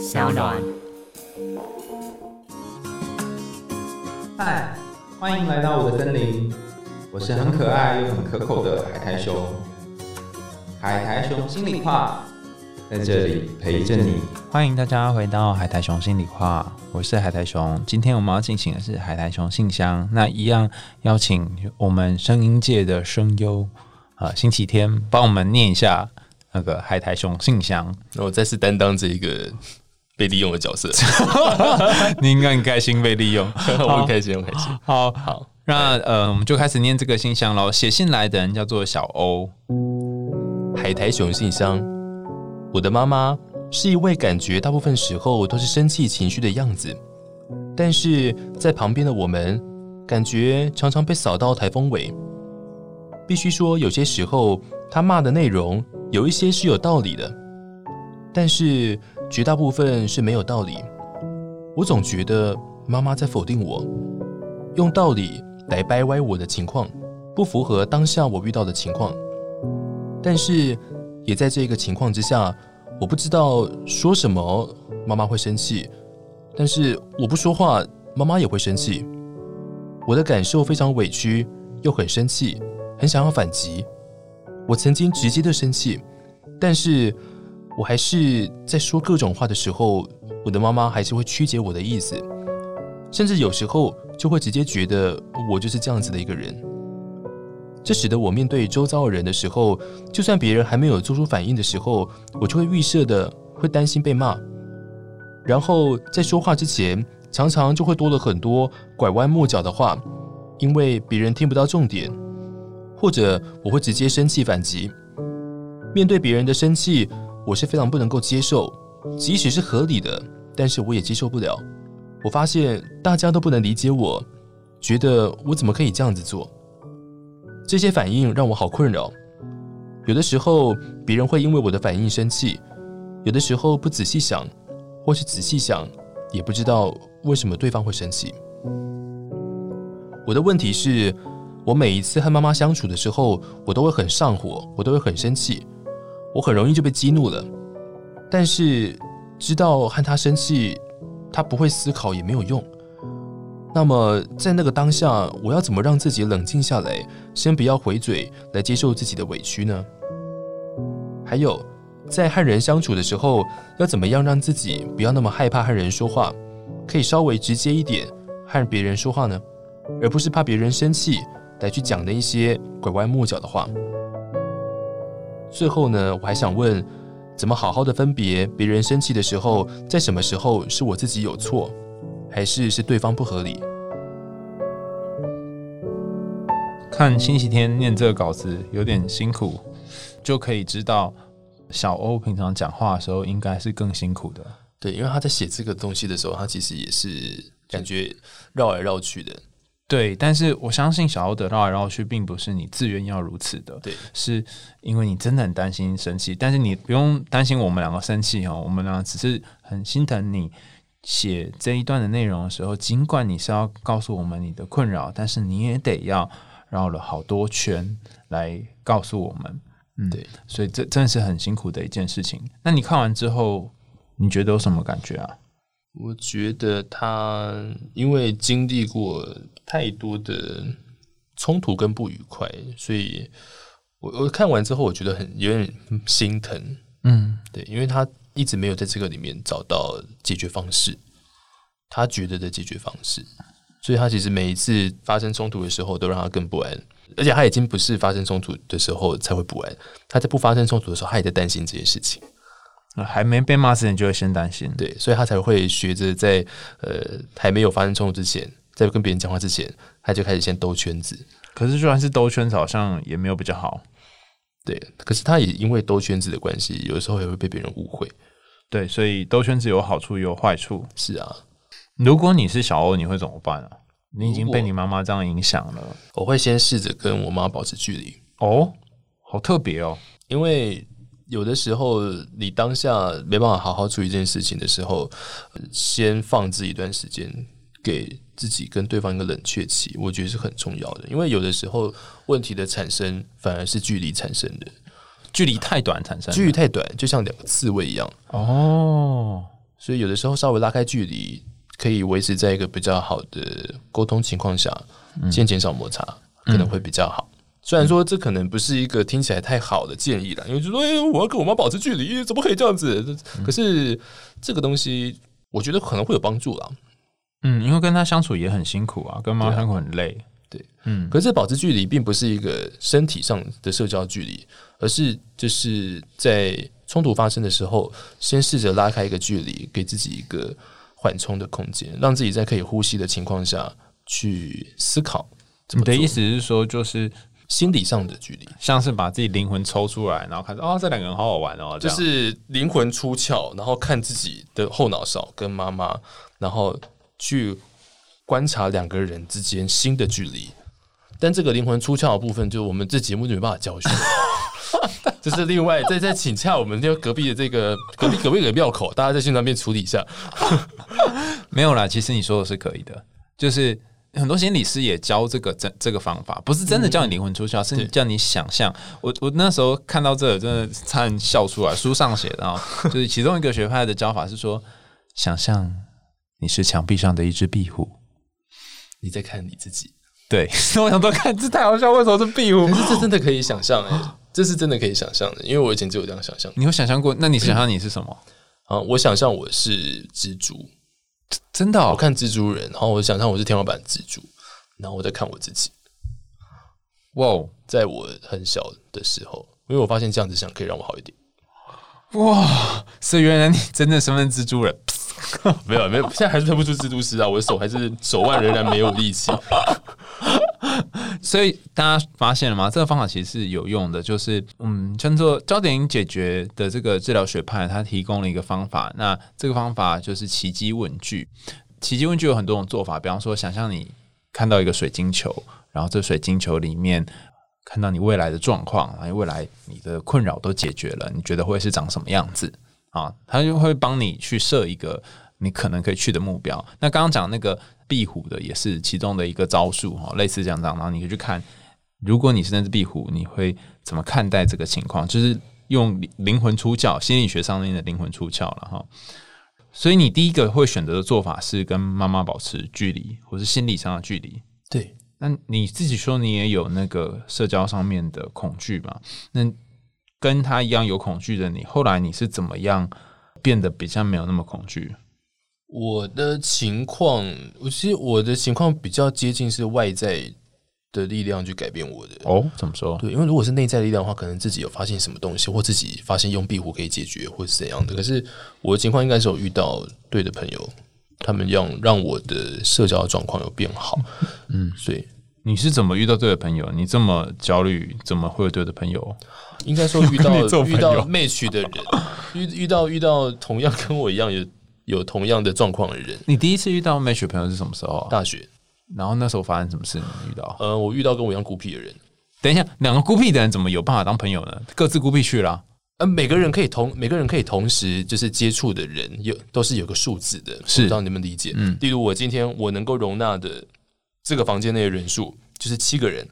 小暖。嗨，欢迎来到我的森林，我是很可爱又很可口的海苔熊。海苔熊心里话，在这里陪着你。欢迎大家回到海苔熊心里话，我是海苔熊。今天我们要进行的是海苔熊信箱，那一样邀请我们声音界的声优啊，星期天帮我们念一下那个海苔熊信箱。我再次担当这一个被利用的角色，你应该很开心被利用，我很开心，我很开心。好好，那呃，我们就开始念这个信箱喽。写信来的人叫做小欧。海苔熊信箱，我的妈妈是一位感觉大部分时候都是生气情绪的样子，但是在旁边的我们，感觉常常被扫到台风尾。必须说，有些时候她骂的内容有一些是有道理的，但是绝大部分是没有道理。我总觉得妈妈在否定我，用道理来掰歪我的情况，不符合当下我遇到的情况。但是，也在这个情况之下，我不知道说什么妈妈会生气，但是我不说话，妈妈也会生气。我的感受非常委屈，又很生气，很想要反击。我曾经直接的生气，但是我还是在说各种话的时候，我的妈妈还是会曲解我的意思，甚至有时候就会直接觉得我就是这样子的一个人。这使得我面对周遭的人的时候，就算别人还没有做出反应的时候，我就会预设的会担心被骂，然后在说话之前，常常就会多了很多拐弯抹角的话，因为别人听不到重点，或者我会直接生气反击。面对别人的生气，我是非常不能够接受，即使是合理的，但是我也接受不了。我发现大家都不能理解我，觉得我怎么可以这样子做。这些反应让我好困扰。有的时候别人会因为我的反应生气，有的时候不仔细想，或是仔细想也不知道为什么对方会生气。我的问题是，我每一次和妈妈相处的时候，我都会很上火，我都会很生气，我很容易就被激怒了。但是知道和他生气，他不会思考也没有用。那么，在那个当下，我要怎么让自己冷静下来，先不要回嘴，来接受自己的委屈呢？还有，在和人相处的时候，要怎么样让自己不要那么害怕和人说话，可以稍微直接一点和别人说话呢？而不是怕别人生气来去讲的一些拐弯抹角的话。最后呢，我还想问，怎么好好的分别别人生气的时候，在什么时候是我自己有错？还是是对方不合理。看星期天念这个稿子有点辛苦，就可以知道小欧平常讲话的时候应该是更辛苦的。对，因为他在写这个东西的时候，他其实也是感觉绕来绕去的。对，但是我相信想要得到来绕去，并不是你自愿要如此的。对，是因为你真的很担心生气，但是你不用担心我们两个生气哈，我们两个只是很心疼你。写这一段的内容的时候，尽管你是要告诉我们你的困扰，但是你也得要绕了好多圈来告诉我们。嗯，对，所以这真的是很辛苦的一件事情。那你看完之后，你觉得有什么感觉啊？我觉得他因为经历过太多的冲突跟不愉快，所以我我看完之后，我觉得很有点心疼。嗯，对，因为他。一直没有在这个里面找到解决方式，他觉得的解决方式，所以他其实每一次发生冲突的时候，都让他更不安。而且他已经不是发生冲突的时候才会不安，他在不发生冲突的时候，他也在担心这些事情。还没被骂之前就会先担心，对，所以他才会学着在呃还没有发生冲突之前，在跟别人讲话之前，他就开始先兜圈子。可是就算是兜圈子，好像也没有比较好。对，可是他也因为兜圈子的关系，有的时候也会被别人误会。对，所以兜圈子有好处也有坏处。是啊，如果你是小欧，你会怎么办啊？你已经被你妈妈这样影响了。我会先试着跟我妈保持距离。哦，好特别哦。因为有的时候你当下没办法好好处理这件事情的时候，先放置一段时间，给自己跟对方一个冷却期，我觉得是很重要的。因为有的时候问题的产生反而是距离产生的。距离太短产生，距离太短，就像两个刺猬一样。哦，所以有的时候稍微拉开距离，可以维持在一个比较好的沟通情况下，先减少摩擦，可能会比较好。虽然说这可能不是一个听起来太好的建议了，因为就说哎，我要跟我妈保持距离，怎么可以这样子？可是这个东西，我觉得可能会有帮助啦。嗯，因为跟他相处也很辛苦啊，跟妈相处很累。对，嗯。可是保持距离并不是一个身体上的社交距离，而是就是在冲突发生的时候，先试着拉开一个距离，给自己一个缓冲的空间，让自己在可以呼吸的情况下去思考。你的意思是说，就是。心理上的距离，像是把自己灵魂抽出来，然后看哦，这两个人好好玩哦，就是灵魂出窍，然后看自己的后脑勺跟妈妈，然后去观察两个人之间新的距离。但这个灵魂出窍的部分，就我们这节目就没办法教学，就是另外再再请洽我们就隔壁的这个隔壁隔壁的庙口，大家在去那边处理一下。没有啦，其实你说的是可以的，就是。很多心理师也教这个这这个方法，不是真的叫你灵魂出窍，是叫你想象。我我那时候看到这，真的差点笑出来。书上写的啊，就是其中一个学派的教法是说，想象你是墙壁上的一只壁虎，你在看你自己。对，我想说看，这太好笑。为什么是壁虎？可是这真的可以想象哎，这是真的可以想象的，因为我以前就有这样想象。你有想象过？那你想象 你是什么？啊，我想象我是蜘蛛。真的，我看蜘蛛人，然后我想象我是天花板蜘蛛，然后我在看我自己。哇，在我很小的时候，因为我发现这样子想可以让我好一点。哇，所以原来你真的身份蜘蛛人？没有没有，现在还是推不出蜘蛛丝啊！我的手还是手腕仍然没有力气。所以大家发现了吗？这个方法其实是有用的，就是嗯，叫做焦点解决的这个治疗学派，它提供了一个方法。那这个方法就是奇迹问句。奇迹问句有很多种做法，比方说，想象你看到一个水晶球，然后这水晶球里面看到你未来的状况，哎，未来你的困扰都解决了，你觉得会是长什么样子啊？他就会帮你去设一个你可能可以去的目标。那刚刚讲那个。壁虎的也是其中的一个招数哈，类似这样这样，然后你可以去看，如果你是那只壁虎，你会怎么看待这个情况？就是用灵魂出窍，心理学上面的灵魂出窍了哈。所以你第一个会选择的做法是跟妈妈保持距离，或是心理上的距离。对，那你自己说你也有那个社交上面的恐惧嘛？那跟他一样有恐惧的你，后来你是怎么样变得比较没有那么恐惧？我的情况，我其实我的情况比较接近是外在的力量去改变我的哦，怎么说？对，因为如果是内在力量的话，可能自己有发现什么东西，或自己发现用壁虎可以解决，或是怎样的。可是我的情况应该是有遇到对的朋友，他们让让我的社交状况有变好。嗯，所以你是怎么遇到对的朋友？你这么焦虑，怎么会有对的朋友？应该说遇到 遇到 match 的人，遇遇到遇到同样跟我一样有。有同样的状况的人，你第一次遇到 match 朋友是什么时候？大学，然后那时候发生什么事？你遇到？呃，我遇到跟我一样孤僻的人。等一下，两个孤僻的人怎么有办法当朋友呢？各自孤僻去了。呃，每个人可以同每个人可以同时就是接触的人有都是有个数字的，是让你们理解。嗯，例如我今天我能够容纳的这个房间内的人数就是七个人，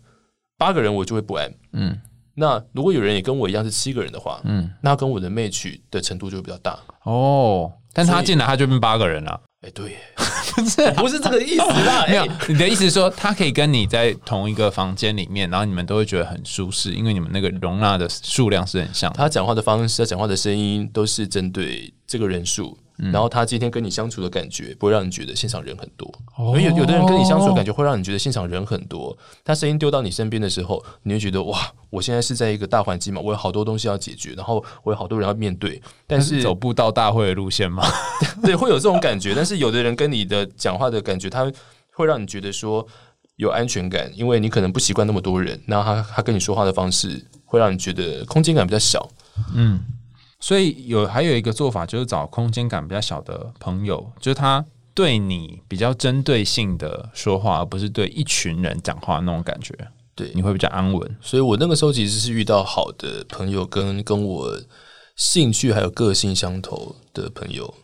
八个人我就会不安。嗯，那如果有人也跟我一样是七个人的话，嗯，那跟我的 match 的程度就会比较大。哦。但他进来他就变八个人了，哎，对，不是不是这个意思啦。没有，你的意思是说他可以跟你在同一个房间里面，然后你们都会觉得很舒适，因为你们那个容纳的数量是很像。他讲话的方式，他讲话的声音都是针对这个人数。然后他今天跟你相处的感觉不会让你觉得现场人很多，因为有有的人跟你相处的感觉会让你觉得现场人很多。他声音丢到你身边的时候，你会觉得哇，我现在是在一个大环境嘛，我有好多东西要解决，然后我有好多人要面对。但是走步到大会的路线吗？对，会有这种感觉。但是有的人跟你的讲话的感觉，他会让你觉得说有安全感，因为你可能不习惯那么多人，然后他他跟你说话的方式会让你觉得空间感比较小。嗯。所以有还有一个做法，就是找空间感比较小的朋友，就是他对你比较针对性的说话，而不是对一群人讲话那种感觉。对，你会比较安稳。所以我那个时候其实是遇到好的朋友，跟跟我兴趣还有个性相投的朋友。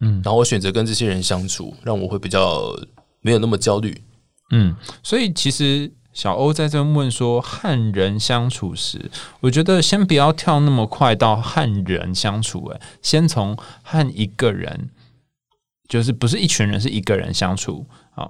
嗯，然后我选择跟这些人相处，让我会比较没有那么焦虑。嗯，所以其实。小欧在这问说：“和人相处时，我觉得先不要跳那么快到和人相处，诶，先从和一个人就是不是一群人，是一个人相处啊，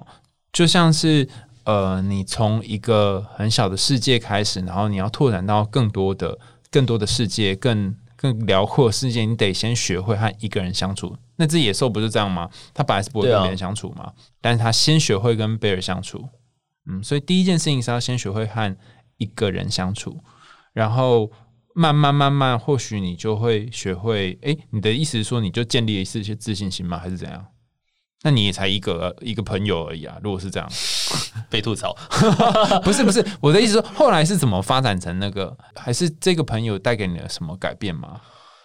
就像是呃，你从一个很小的世界开始，然后你要拓展到更多的、更多的世界，更更辽阔的世界，你得先学会和一个人相处。那只野兽不是这样吗？它本来是不会跟别人相处嘛，但是它先学会跟贝尔相处。嗯，所以第一件事情是要先学会和一个人相处，然后慢慢慢慢，或许你就会学会。哎，你的意思是说，你就建立一些自信心吗？还是怎样？那你也才一个一个朋友而已啊！如果是这样，被吐槽，不是不是，我的意思说，后来是怎么发展成那个？还是这个朋友带给你了什么改变吗？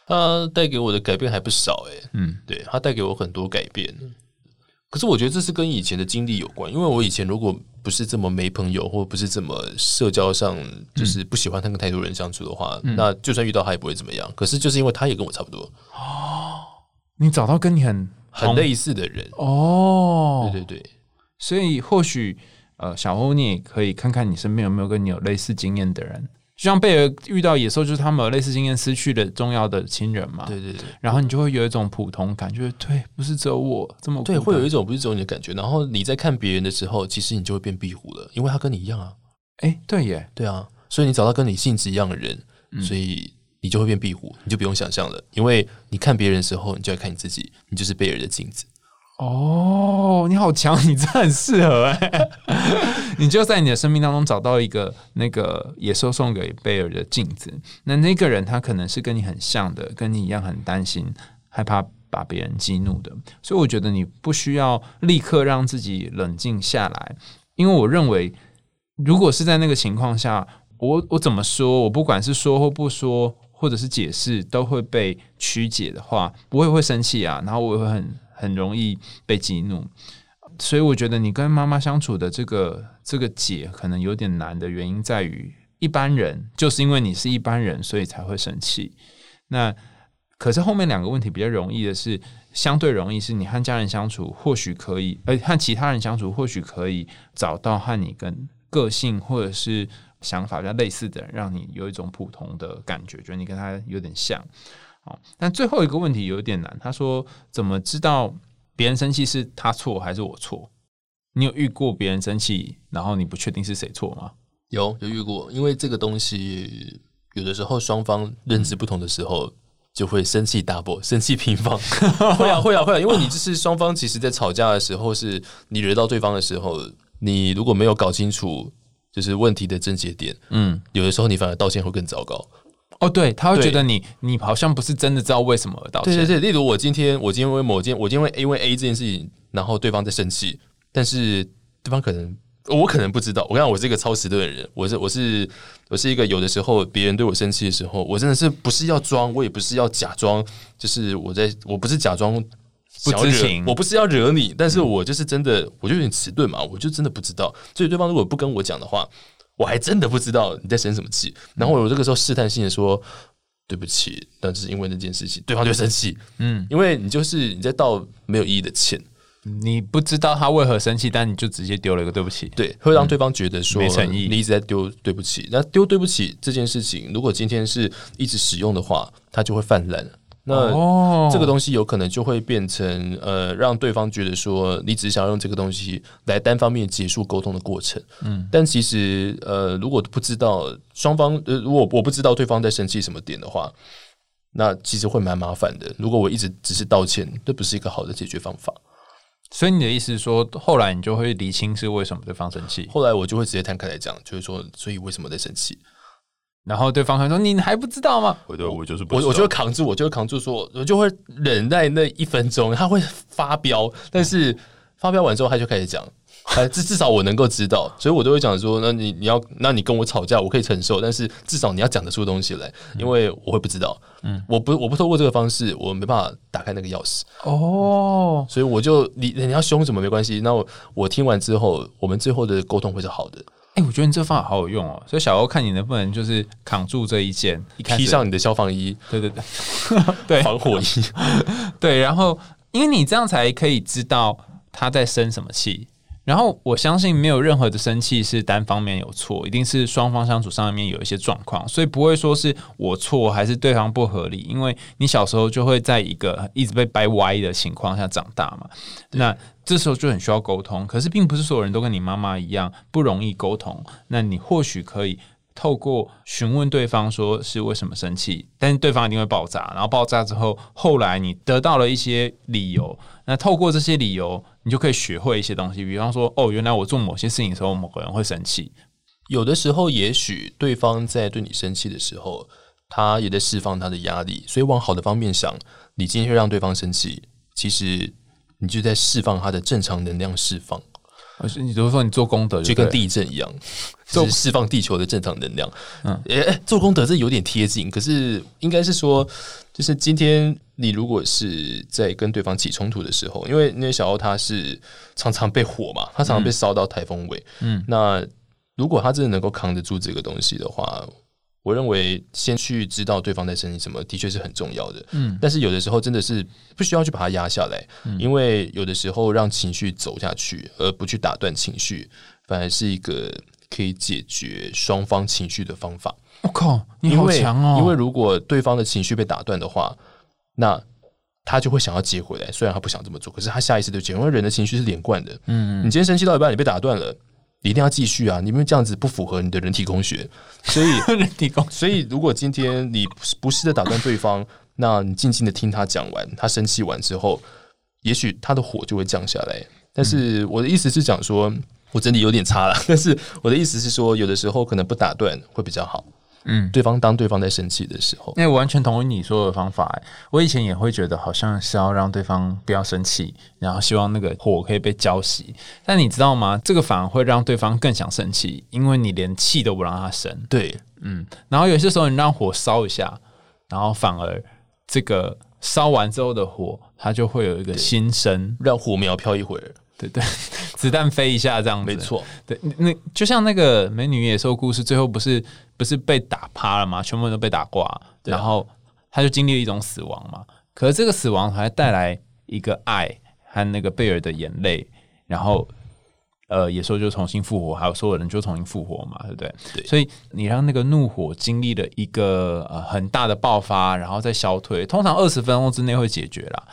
他带给我的改变还不少哎，嗯，对他带给我很多改变。可是我觉得这是跟以前的经历有关，因为我以前如果不是这么没朋友，或不是这么社交上就是不喜欢跟太多人相处的话，那就算遇到他也不会怎么样。可是就是因为他也跟我差不多哦，你找到跟你很很类似的人哦，对对对，所以或许呃，小欧你也可以看看你身边有没有跟你有类似经验的人。就像贝尔遇到野兽，就是他们有类似经验失去的重要的亲人嘛。对对对。然后你就会有一种普通感，就是对，不是只有我这么对，会有一种不是只有你的感觉。然后你在看别人的时候，其实你就会变壁虎了，因为他跟你一样啊。哎，对耶，对啊。所以你找到跟你性质一样的人，所以你就会变壁虎，你就不用想象了，因为你看别人的时候，你就要看你自己，你就是贝尔的镜子。哦，你好强，你这很适合哎！你就在你的生命当中找到一个那个野兽送给贝尔的镜子，那那个人他可能是跟你很像的，跟你一样很担心、害怕把别人激怒的，所以我觉得你不需要立刻让自己冷静下来，因为我认为，如果是在那个情况下，我我怎么说，我不管是说或不说，或者是解释，都会被曲解的话，我也会生气啊，然后我也会很。很容易被激怒，所以我觉得你跟妈妈相处的这个这个解可能有点难的原因在于，一般人就是因为你是一般人，所以才会生气。那可是后面两个问题比较容易的是，相对容易是你和家人相处或许可以，呃，和其他人相处或许可以找到和你跟个性或者是想法比较类似的人，让你有一种普通的感觉，觉得你跟他有点像。哦，但最后一个问题有点难。他说：“怎么知道别人生气是他错还是我错？你有遇过别人生气，然后你不确定是谁错吗？”有，有遇过。因为这个东西有的时候双方认知不同的时候，就会生气 double，生气平方。会啊，会啊，会啊。因为你就是双方，其实在吵架的时候，是你惹到对方的时候，你如果没有搞清楚就是问题的症结点，嗯，有的时候你反而道歉会更糟糕。哦，对，他会觉得你你好像不是真的知道为什么而道歉。对对对，例如我今天我今天为某件我今天为因为 A 这件事情，然后对方在生气，但是对方可能我可能不知道。我看我是一个超迟钝的人，我是我是我是一个有的时候别人对我生气的时候，我真的是不是要装，我也不是要假装，就是我在我不是假装不知情，我不是要惹你，但是我就是真的，我就有点迟钝嘛，我就真的不知道。所以对方如果不跟我讲的话。我还真的不知道你在生什么气，然后我这个时候试探性的说对不起，但是因为那件事情，对方就生气，嗯，因为你就是你在道没有意义的歉，你不知道他为何生气，但你就直接丢了一个对不起，对，会让对方觉得说没诚意，你一直在丢对不起，那丢对不起这件事情，如果今天是一直使用的话，它就会泛滥。那这个东西有可能就会变成呃，让对方觉得说你只是想用这个东西来单方面结束沟通的过程。嗯，但其实呃，如果不知道双方呃，如果我不知道对方在生气什么点的话，那其实会蛮麻烦的。如果我一直只是道歉，这不是一个好的解决方法。所以你的意思是说，后来你就会理清是为什么对方生气？后来我就会直接摊开来讲，就是说，所以为什么在生气？然后对方还说：“你还不知道吗？”我对我就是我，我就会扛住，我就会扛住，说我就会忍耐那一分钟。他会发飙，但是发飙完之后，他就开始讲，至至少我能够知道，所以我都会讲说：“那你你要，那你跟我吵架，我可以承受，但是至少你要讲得出东西来，因为我会不知道，嗯，我不我不透过这个方式，我没办法打开那个钥匙哦，所以我就你你要凶什么没关系，那我我听完之后，我们最后的沟通会是好的。”哎，我觉得你这方法好有用哦，所以小欧看你能不能就是扛住这一件，披上你的消防衣，对对对，对。防火衣，对，然后因为你这样才可以知道他在生什么气，然后我相信没有任何的生气是单方面有错，一定是双方相处上面有一些状况，所以不会说是我错还是对方不合理，因为你小时候就会在一个一直被掰歪的情况下长大嘛。那这时候就很需要沟通，可是并不是所有人都跟你妈妈一样不容易沟通。那你或许可以透过询问对方说是为什么生气，但是对方一定会爆炸，然后爆炸之后，后来你得到了一些理由，那透过这些理由。你就可以学会一些东西，比方说，哦，原来我做某些事情的时候，某个人会生气。有的时候，也许对方在对你生气的时候，他也在释放他的压力。所以往好的方面想，你今天让对方生气，其实你就在释放他的正常能量释放。而是你比如说，你做功德就跟地震一样，就释放地球的正常能量。嗯，诶，做功德这有点贴近，可是应该是说，就是今天你如果是在跟对方起冲突的时候，因为那小欧他是常常被火嘛，他常常被烧到台风尾。嗯，那如果他真的能够扛得住这个东西的话。我认为先去知道对方在生气什么，的确是很重要的。嗯，但是有的时候真的是不需要去把它压下来，因为有的时候让情绪走下去，而不去打断情绪，反而是一个可以解决双方情绪的方法。我靠，你好强哦！因为如果对方的情绪被打断的话，那他就会想要接回来。虽然他不想这么做，可是他下意识就接。因为人的情绪是连贯的。嗯，你今天生气到一半，你被打断了。一定要继续啊！你们这样子不符合你的人体工学，所以 人体工。所以如果今天你不是的打断对方，那你静静的听他讲完，他生气完之后，也许他的火就会降下来。但是我的意思是讲说，我真的有点差了。但是我的意思是说，有的时候可能不打断会比较好。嗯，对方当对方在生气的时候，那我完全同意你说的方法。我以前也会觉得好像是要让对方不要生气，然后希望那个火可以被浇熄。但你知道吗？这个反而会让对方更想生气，因为你连气都不让他生。对，嗯。然后有些时候你让火烧一下，然后反而这个烧完之后的火，它就会有一个新生，让火苗飘一会儿。对对，子弹飞一下这样子，没错。对，那就像那个美女野兽故事，最后不是不是被打趴了吗？全部人都被打挂，然后他就经历了一种死亡嘛。可是这个死亡还带来一个爱和那个贝尔的眼泪，然后呃，野兽就重新复活，还有所有人就重新复活嘛，对不对？对。所以你让那个怒火经历了一个呃很大的爆发，然后再消退，通常二十分钟之内会解决了。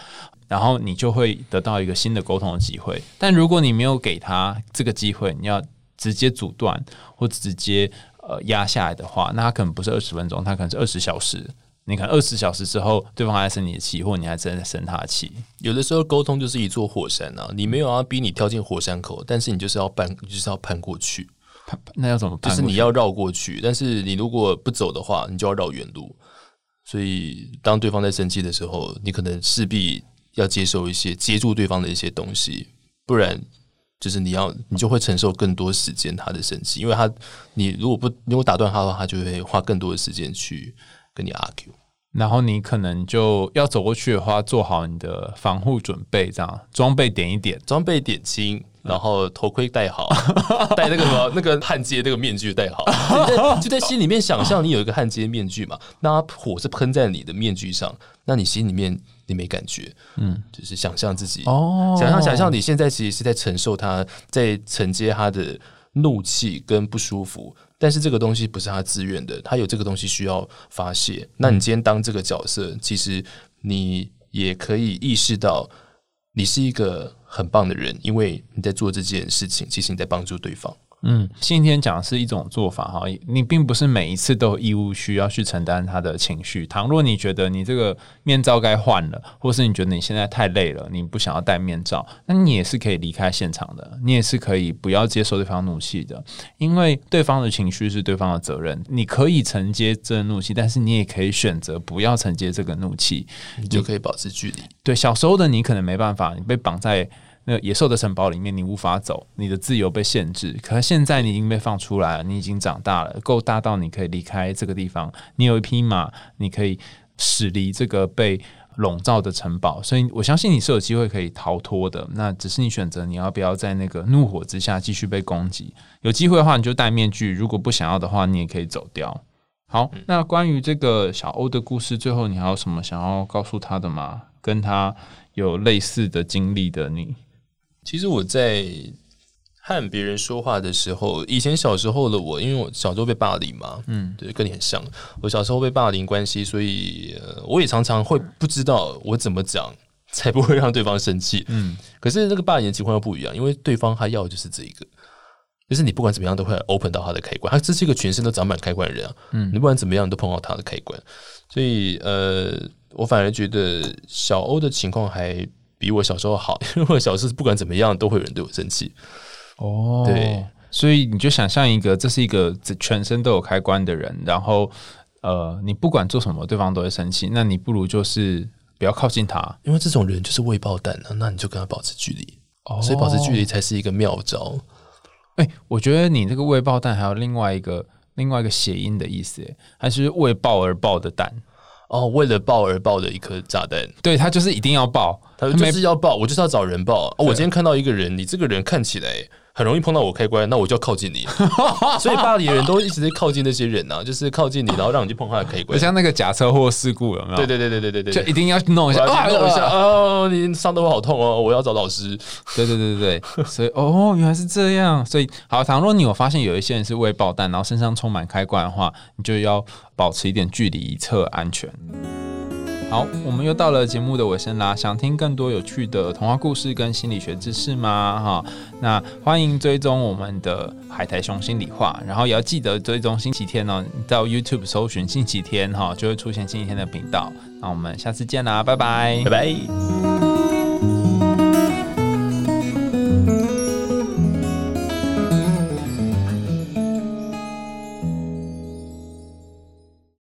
然后你就会得到一个新的沟通的机会，但如果你没有给他这个机会，你要直接阻断或直接呃压下来的话，那他可能不是二十分钟，他可能是二十小时。你看二十小时之后，对方还在生你的气，或你还真在生他的气。有的时候沟通就是一座火山啊，你没有要逼你跳进火山口，但是你就是要攀，就是要攀过去。攀那要怎么？就是你要绕过去，但是你如果不走的话，你就要绕远路。所以当对方在生气的时候，你可能势必。要接受一些接住对方的一些东西，不然就是你要你就会承受更多时间他的生气，因为他你如果不如果打断他的话，他就会花更多的时间去跟你 argue，然后你可能就要走过去的话，做好你的防护准备，这样装备点一点，装备点清。然后头盔戴好，戴那个什么那个焊接那个面具戴好，就在心里面想象你有一个焊接面具嘛，那火是喷在你的面具上，那你心里面你没感觉，嗯，就是想象自己哦，想象想象你现在其实是在承受他在承接他的怒气跟不舒服，但是这个东西不是他自愿的，他有这个东西需要发泄，那你今天当这个角色，其实你也可以意识到你是一个。很棒的人，因为你在做这件事情，其实你在帮助对方。嗯，今天讲的是一种做法哈，你并不是每一次都有义务需要去承担他的情绪。倘若你觉得你这个面罩该换了，或是你觉得你现在太累了，你不想要戴面罩，那你也是可以离开现场的，你也是可以不要接受对方怒气的，因为对方的情绪是对方的责任。你可以承接这怒气，但是你也可以选择不要承接这个怒气，你就可以保持距离。对，小时候的你可能没办法，你被绑在。那野兽的城堡里面，你无法走，你的自由被限制。可是现在你已经被放出来了，你已经长大了，够大到你可以离开这个地方。你有一匹马，你可以驶离这个被笼罩的城堡。所以我相信你是有机会可以逃脱的。那只是你选择你要不要在那个怒火之下继续被攻击。有机会的话，你就戴面具；如果不想要的话，你也可以走掉。好，那关于这个小欧的故事，最后你还有什么想要告诉他的吗？跟他有类似的经历的你？其实我在和别人说话的时候，以前小时候的我，因为我小时候被霸凌嘛，嗯，对，跟你很像。我小时候被霸凌关系，所以我也常常会不知道我怎么讲才不会让对方生气。嗯，可是那个霸凌的情况又不一样，因为对方他要的就是这一个。就是你不管怎么样都会 open 到他的开关，他这是一个全身都长满开关的人啊。嗯，你不管怎么样都碰到他的开关，所以呃，我反而觉得小欧的情况还比我小时候好，因为我小时候不管怎么样都会有人对我生气。哦，对，所以你就想象一个，这是一个全身都有开关的人，然后呃，你不管做什么，对方都会生气，那你不如就是不要靠近他，因为这种人就是未爆弹啊，那你就跟他保持距离。哦，所以保持距离才是一个妙招。哎，我觉得你这个“未爆弹”还有另外一个另外一个谐音的意思，哎，还是为爆而爆的弹哦，为了爆而爆的一颗炸弹，对他就是一定要爆，他就是要爆，我就是要找人爆。我今天看到一个人，你这个人看起来。很容易碰到我开关，那我就要靠近你，所以巴黎人都一直在靠近那些人啊，就是靠近你，然后让你去碰他的开关。像那个假车祸事故有没有？对对对对对对对，就一定要弄一下，弄一下哦，你伤得我好痛哦，我要找老师。对对对对对，所以哦，原来是这样。所以好，倘若你有发现有一些人是未爆弹，然后身上充满开关的话，你就要保持一点距离，以测安全。好，我们又到了节目的尾声啦。想听更多有趣的童话故事跟心理学知识吗？哈，那欢迎追踪我们的海苔熊心理话，然后也要记得追踪星期天哦。到 YouTube 搜寻星期天哈，就会出现星期天的频道。那我们下次见啦，拜拜，拜拜。